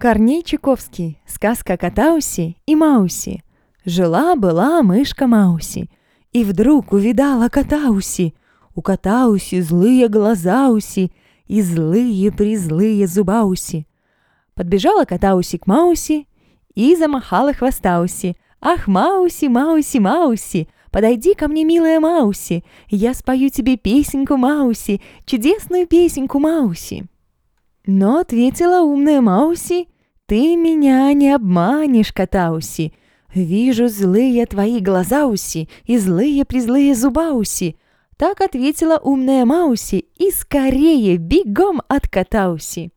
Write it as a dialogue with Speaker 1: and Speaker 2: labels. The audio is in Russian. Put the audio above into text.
Speaker 1: Корней Чуковский. Сказка Катауси и Мауси. Жила-была мышка Мауси. И вдруг увидала Катауси. У Катауси злые глаза уси и злые-призлые зубауси. Подбежала Катауси к Мауси и замахала хвостауси. «Ах, Мауси, Мауси, Мауси, подойди ко мне, милая Мауси, я спою тебе песенку Мауси, чудесную песенку Мауси». Но ответила умная Мауси, «Ты меня не обманешь, Катауси. Вижу злые твои глаза уси и злые-призлые зубауси». Так ответила умная Мауси и скорее бегом от Катауси.